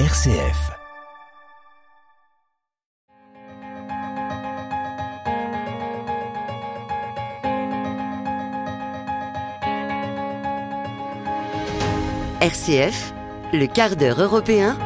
RCF. RCF, le quart d'heure européen.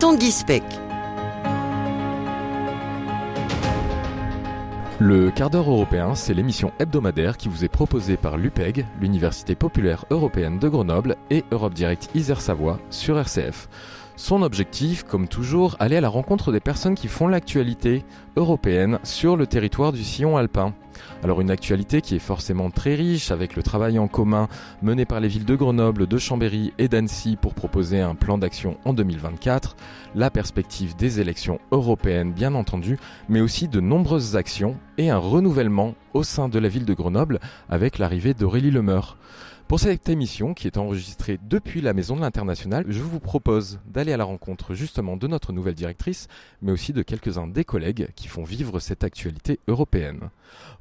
Tanguy. Le quart d'heure européen, c'est l'émission hebdomadaire qui vous est proposée par l'UPEG, l'Université populaire européenne de Grenoble, et Europe Direct Isère Savoie sur RCF. Son objectif, comme toujours, aller à la rencontre des personnes qui font l'actualité européenne sur le territoire du sillon alpin. Alors une actualité qui est forcément très riche avec le travail en commun mené par les villes de Grenoble, de Chambéry et d'Annecy pour proposer un plan d'action en 2024, la perspective des élections européennes bien entendu, mais aussi de nombreuses actions et un renouvellement au sein de la ville de Grenoble avec l'arrivée d'Aurélie Lemeur. Pour cette émission qui est enregistrée depuis la Maison de l'International, je vous propose d'aller à la rencontre justement de notre nouvelle directrice, mais aussi de quelques-uns des collègues qui font vivre cette actualité européenne.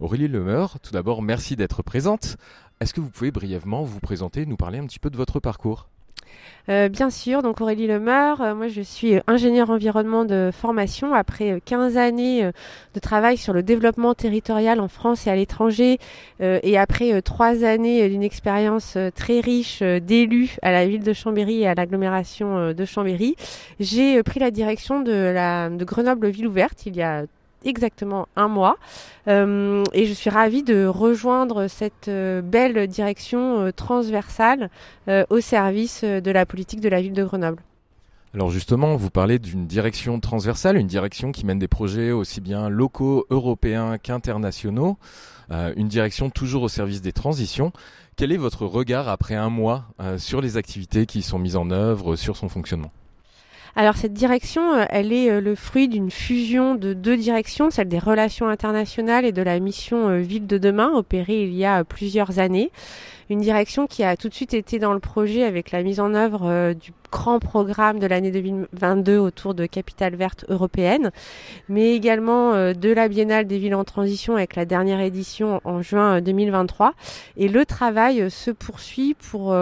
Aurélie Lemeur, tout d'abord merci d'être présente. Est-ce que vous pouvez brièvement vous présenter, nous parler un petit peu de votre parcours? Euh, bien sûr, donc Aurélie Lemeur, euh, moi je suis ingénieure environnement de formation. Après 15 euh, années de travail sur le développement territorial en France et à l'étranger et après 3 années d'une expérience très riche d'élu à la ville de Chambéry et à l'agglomération de Chambéry, j'ai pris la direction de, la, de Grenoble Ville Ouverte il y a exactement un mois. Euh, et je suis ravie de rejoindre cette euh, belle direction euh, transversale au service de la politique de la ville de Grenoble. Alors justement, vous parlez d'une direction transversale, une direction qui mène des projets aussi bien locaux, européens qu'internationaux, une direction toujours au service des transitions. Quel est votre regard après un mois sur les activités qui sont mises en œuvre, sur son fonctionnement? Alors cette direction, euh, elle est euh, le fruit d'une fusion de deux directions, celle des relations internationales et de la mission euh, Ville de demain, opérée il y a plusieurs années. Une direction qui a tout de suite été dans le projet avec la mise en œuvre du grand programme de l'année 2022 autour de capitale verte européenne, mais également euh, de la Biennale des villes en transition avec la dernière édition en juin 2023. Euh, Et le travail euh, se poursuit pour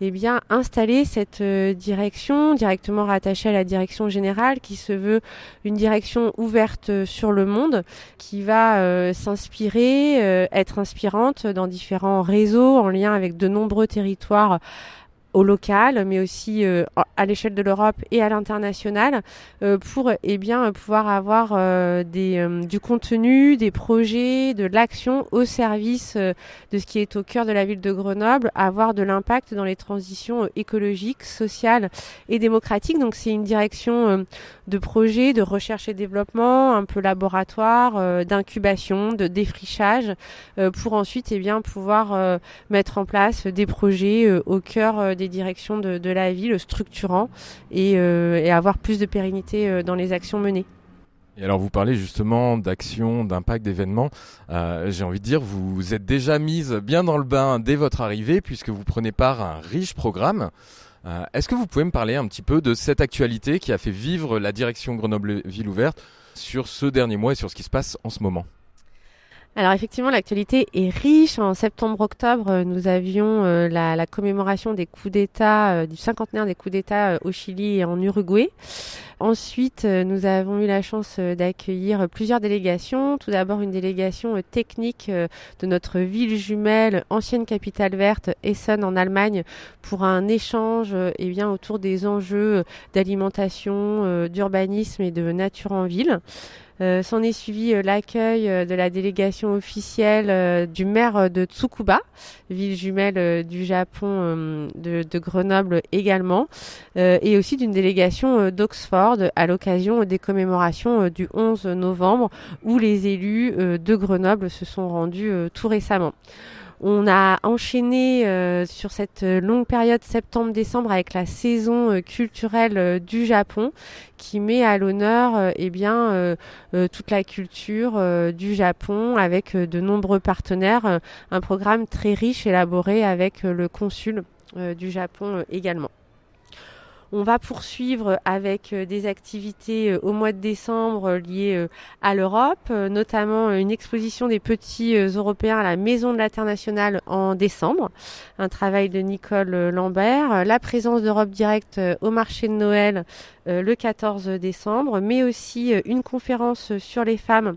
eh bien installer cette direction directement rattachée à la direction générale qui se veut une direction ouverte sur le monde qui va s'inspirer, être inspirante dans différents réseaux en lien avec de nombreux territoires au local, mais aussi euh, à l'échelle de l'Europe et à l'international, euh, pour eh bien pouvoir avoir euh, du contenu, des projets, de l'action au service de ce qui est au cœur de la ville de Grenoble, avoir de l'impact dans les transitions écologiques, sociales et démocratiques. Donc c'est une direction de projet, de recherche et développement, un peu laboratoire, d'incubation, de défrichage, pour ensuite eh bien pouvoir mettre en place des projets au cœur des directions de, la ville, structurant euh, et, avoir plus de pérennité euh, dans les actions menées. Et alors vous parlez justement d'actions, d'impact, d'événements. Euh, j'ai envie de dire, vous êtes déjà mise bien dans le bain dès votre arrivée puisque vous prenez part à un riche programme. Est-ce que vous pouvez me parler un petit peu de cette actualité qui a fait vivre la direction Grenoble Ville Ouverte sur ce dernier mois et sur ce qui se passe en ce moment? Alors effectivement, l'actualité est riche. En septembre-octobre, nous avions euh, la, commémoration des coups d'État, euh, du cinquantenaire des coups d'État euh, au Chili et en Uruguay. Ensuite, nous avons eu la chance d'accueillir plusieurs délégations. Tout d'abord, une délégation technique de notre ville jumelle, ancienne capitale verte, Essen en Allemagne, pour un échange eh bien, autour des enjeux d'alimentation, d'urbanisme et de nature en ville. Euh, s'en est suivi euh, l'accueil euh, de la délégation officielle du maire de Tsukuba, ville jumelle du Japon de, de, Grenoble également, et aussi d'une délégation d'Oxford à l'occasion des commémorations du 11 novembre où les élus de Grenoble se sont rendus tout récemment. On a enchaîné euh, sur cette longue période septembre-décembre avec la saison euh, culturelle euh, du Japon qui met à l'honneur eh bien toute la culture du Japon avec de nombreux partenaires, un programme très riche élaboré avec le consul du Japon également. On va poursuivre avec des activités au mois de décembre liées à l'Europe, notamment une exposition des petits Européens à la Maison de l'International en décembre, un travail de Nicole Lambert, la présence d'Europe Direct au marché de Noël le 14 décembre, mais aussi une conférence sur les femmes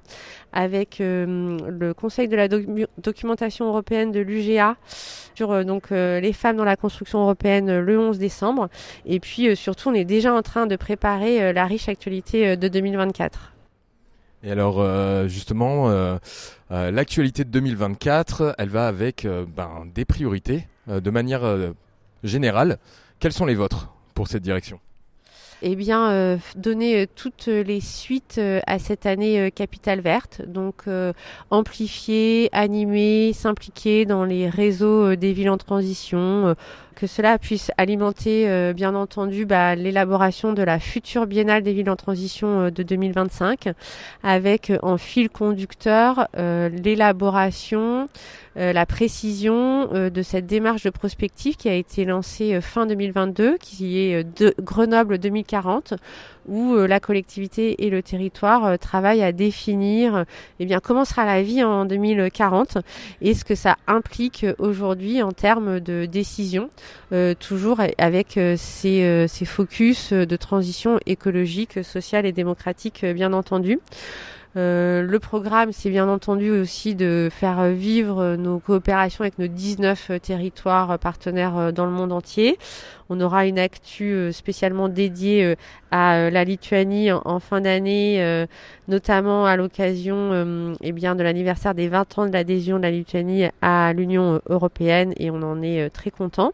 avec le Conseil de la documentation européenne de l'UGA sur donc les femmes dans la construction européenne le 11 décembre. Et puis surtout, on est déjà en train de préparer la riche actualité de 2024. Et alors justement, l'actualité de 2024, elle va avec ben, des priorités de manière générale. Quelles sont les vôtres pour cette direction? Eh bien, euh, donner euh, toutes les suites euh, à cette année capitale verte. Donc, amplifier, animer, s'impliquer dans les réseaux des villes en transition, que cela puisse alimenter, bien entendu, bah, l'élaboration de la future biennale des villes en transition de 2025, avec en fil conducteur l'élaboration euh, la précision euh, de cette démarche de prospective qui a été lancée euh, fin 2022, qui est de Grenoble 2040, où la collectivité et le territoire travaillent à définir eh bien, comment sera la vie en 2040 et ce que ça implique aujourd'hui en termes de décision, toujours avec ces, ces focus de transition écologique, sociale et démocratique, bien entendu. Euh, le programme, c'est bien entendu aussi de faire vivre nos coopérations avec nos 19 territoires partenaires dans le monde entier. On aura une actu spécialement dédiée à la Lituanie en, fin d'année, notamment à l'occasion eh bien de l'anniversaire des 20 ans de l'adhésion de la Lituanie à l'Union européenne et on en est très content.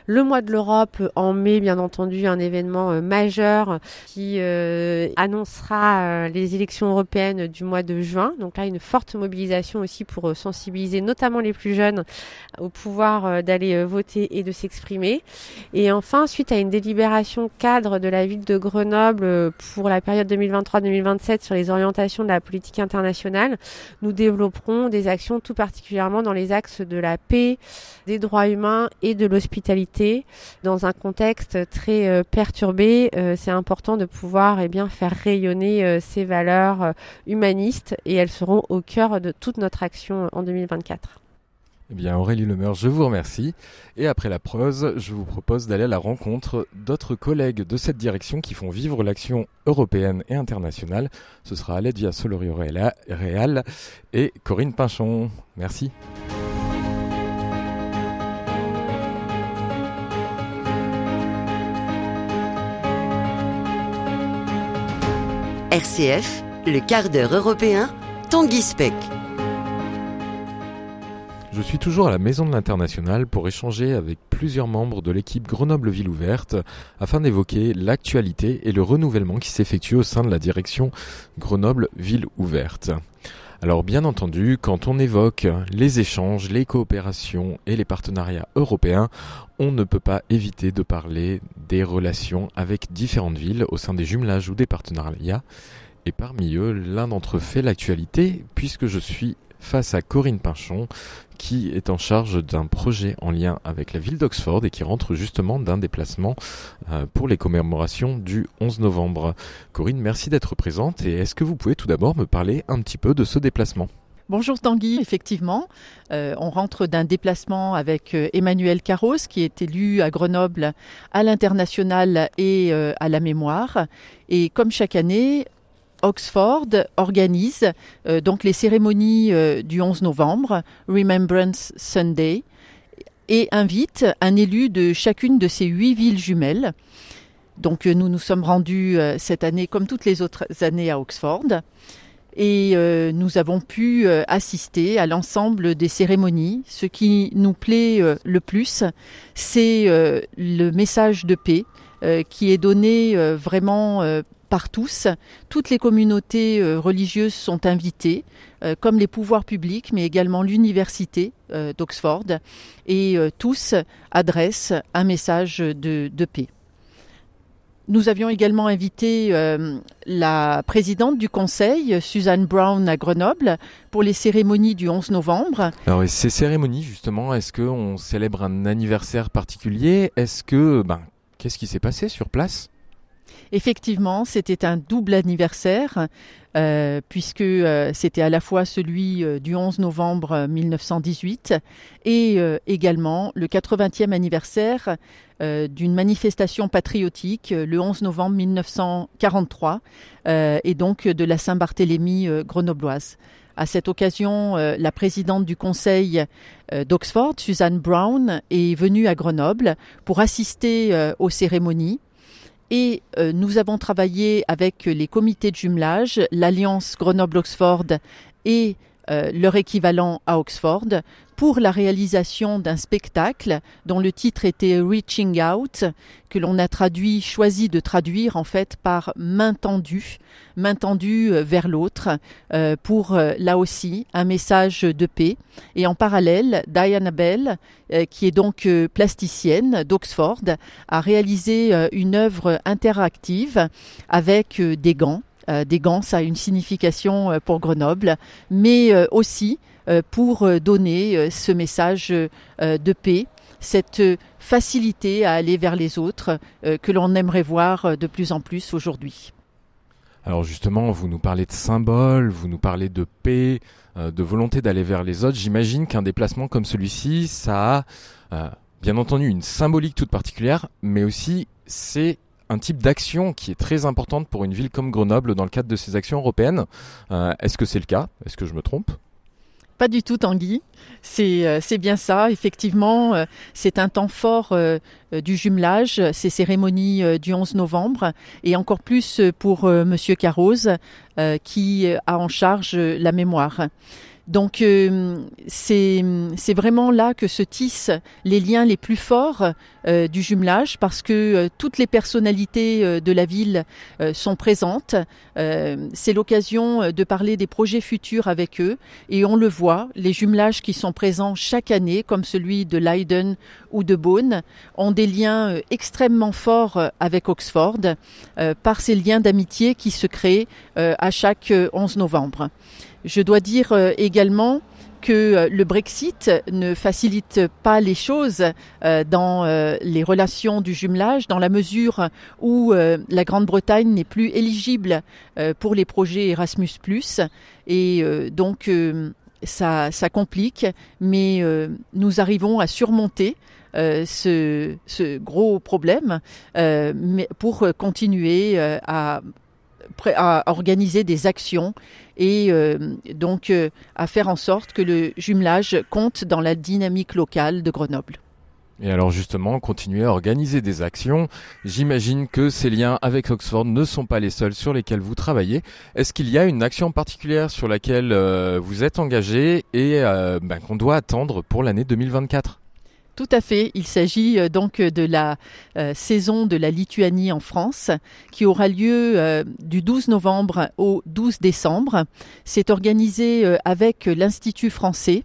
Le mois de l'Europe en mai, bien entendu, un événement euh, majeur qui euh, annoncera euh, les élections européennes du mois de juin. Donc là, une forte mobilisation aussi pour sensibiliser notamment les plus jeunes au pouvoir d'aller voter et de s'exprimer. Et enfin, suite à une délibération cadre de la ville de Grenoble pour la période 2023-2027 sur les orientations de la politique internationale, nous développerons des actions tout particulièrement dans les axes de la paix, des droits humains et de l'hospitalité. Dans un contexte très euh, perturbé, euh, c'est important de pouvoir eh bien, faire rayonner euh, ces valeurs humanistes et elles seront au cœur de toute notre action en 2024. Eh bien Aurélie Lemeur, je vous remercie. Et après la prose, je vous propose d'aller à la rencontre d'autres collègues de cette direction qui font vivre l'action européenne et internationale. Ce sera Ledvia Solorio Real et Corinne Pinchon. Merci. RCF, le quart d'heure européen, Tanguy Speck. Je suis toujours à la Maison de l'International pour échanger avec plusieurs membres de l'équipe Grenoble Ville Ouverte afin d'évoquer l'actualité et le renouvellement qui s'effectue au sein de la direction Grenoble Ville Ouverte. Alors bien entendu, quand on évoque les échanges, les coopérations et les partenariats européens, on ne peut pas éviter de parler des relations avec différentes villes au sein des jumelages ou des partenariats. Et parmi eux, l'un d'entre eux fait l'actualité puisque je suis face à Corinne Pinchon qui est en charge d'un projet en lien avec la ville d'Oxford et qui rentre justement d'un déplacement euh, pour les commémorations du 11 novembre. Corinne, merci d'être présente et est-ce que vous pouvez tout d'abord me parler un petit peu de ce déplacement? Bonjour Tanguy, effectivement, euh, on rentre d'un déplacement avec euh, Emmanuel Carros qui est élu à Grenoble à l'international et à la mémoire. Et comme chaque année, Oxford organise euh, donc les cérémonies euh, du 11 novembre, Remembrance Sunday, et invite un élu de chacune de ces huit villes jumelles. Donc euh, nous nous sommes rendus cette année, comme toutes les autres années, à Oxford. Et nous avons pu assister à l'ensemble des cérémonies. Ce qui nous plaît le plus, c'est le message de paix qui est donné vraiment par tous. Toutes les communautés euh, religieuses sont invitées, euh, comme les pouvoirs publics, mais également l'université euh, d'Oxford, et tous adressent un message de, paix. Nous avions également invité la présidente du conseil, Suzanne Brown, à Grenoble, pour les cérémonies du 11 novembre. Alors, ces cérémonies, justement, est-ce qu'on célèbre un anniversaire particulier? Est-ce que, ben, Qu'est-ce qui s'est passé sur place? Effectivement, c'était un double anniversaire, euh, puisque euh, c'était à la fois celui euh, du 11 novembre 1918 et également le 80e anniversaire d'une manifestation patriotique le 11 novembre 1943 et donc de la Saint-Barthélemy grenobloise. À cette occasion, la présidente du conseil d'Oxford, Suzanne Brown, est venue à Grenoble pour assister aux cérémonies et euh, nous avons travaillé avec les comités de jumelage, l'Alliance Grenoble-Oxford et euh, leur équivalent à Oxford pour la réalisation d'un spectacle dont le titre était Reaching Out, que l'on a traduit, choisi de traduire en fait par main tendue, main tendue euh, vers l'autre, euh, pour là aussi un message de paix. Et en parallèle, Diana Bell, qui est donc plasticienne d'Oxford, a réalisé une œuvre interactive avec des gants euh, des gants, ça a une signification euh, pour Grenoble, mais euh, aussi pour donner ce message de paix, cette facilité à aller vers les autres que l'on aimerait voir de plus en plus aujourd'hui. Alors justement, vous nous parlez de symboles, vous nous parlez de paix, de volonté d'aller vers les autres. J'imagine qu'un déplacement comme celui-ci, ça a bien entendu une symbolique toute particulière, mais aussi c'est un type d'action qui est très importante pour une ville comme Grenoble dans le cadre de ces actions européennes. Euh, est-ce que c'est le cas? Est-ce que je me trompe? Pas du tout, Tanguy. C'est euh, bien ça. Effectivement, euh, c'est un temps fort du jumelage, ces cérémonies du 11 novembre, et encore plus pour Monsieur Carroz, qui a en charge la mémoire. Donc euh, c'est vraiment là que se tissent les liens les plus forts euh, du jumelage parce que euh, toutes les personnalités de la ville sont présentes. c'est l'occasion de parler des projets futurs avec eux et on le voit, les jumelages qui sont présents chaque année, comme celui de Leiden ou de Beaune, ont des liens extrêmement forts avec Oxford par ces liens d'amitié qui se créent à chaque 11 novembre. Je dois dire euh, que euh, le Brexit ne facilite pas les choses euh, dans les relations du jumelage, dans la mesure où la Grande-Bretagne n'est plus éligible pour les projets Erasmus +. Et donc, ça, complique, mais nous arrivons à surmonter ce, gros problème pour continuer à à organiser des actions et euh, donc euh, à faire en sorte que le jumelage compte dans la dynamique locale de Grenoble. Et alors justement, continuer à organiser des actions. J'imagine que ces liens avec Oxford ne sont pas les seuls sur lesquels vous travaillez. Est-ce qu'il y a une action particulière sur laquelle euh, vous êtes engagé et ben, qu'on doit attendre pour l'année 2024 tout à fait. Il s'agit euh, donc de la euh, saison de la Lituanie en France qui aura lieu euh, du 12 novembre au 12 décembre. C'est organisé avec l'Institut français.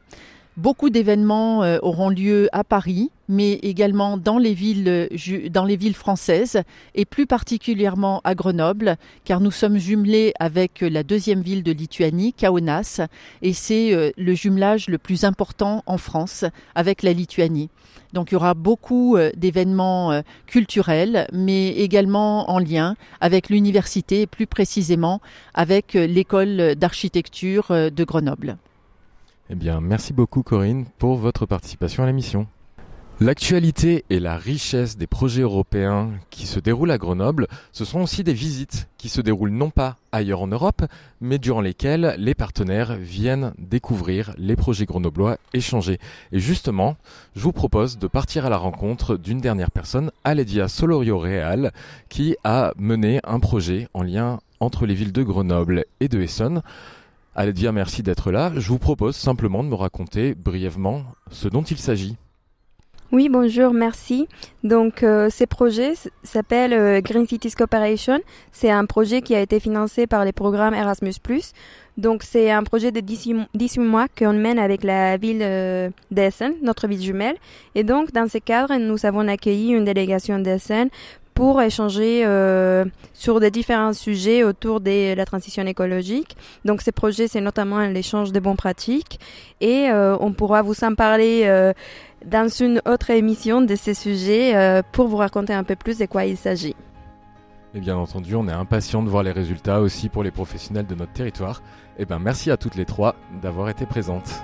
Beaucoup d'événements auront lieu à Paris, mais également dans les villes dans les villes françaises et plus particulièrement à Grenoble car nous sommes jumelés avec la deuxième ville de Lituanie Kaunas et c'est euh, le jumelage le plus important en France avec la Lituanie. Donc il y aura beaucoup euh, d'événements euh, culturels mais également en lien avec l'université plus précisément avec l'école d'architecture de Grenoble. Eh bien, merci beaucoup Corinne pour votre participation à l'émission. L'actualité et la richesse des projets européens qui se déroulent à Grenoble, ce sont aussi des visites qui se déroulent non pas ailleurs en Europe, mais durant lesquelles les partenaires viennent découvrir les projets grenoblois échangés. Et justement, je vous propose de partir à la rencontre d'une dernière personne, Aledia Solorio Real, qui a mené un projet en lien entre les villes de Grenoble et de Essonne. Aledia, merci d'être là. Je vous propose simplement de me raconter brièvement ce dont il s'agit. Oui, bonjour, merci. Donc, euh, ce projet s'appelle euh, Green Cities Cooperation. C'est un projet qui a été financé par les programmes Erasmus+. Donc, c'est un projet de 18 mois qu'on mène avec la ville d'Essen, notre ville jumelle. Et donc, dans ce cadre, nous avons accueilli une délégation d'Essen pour échanger sur des différents sujets autour de la transition écologique. Donc ces projets, c'est notamment l'échange de bonnes pratiques et on pourra vous en parler dans une autre émission de ces sujets pour vous raconter un peu plus de quoi il s'agit. Et bien entendu, on est impatient de voir les résultats aussi pour les professionnels de notre territoire. Et bien merci à toutes les trois d'avoir été présentes.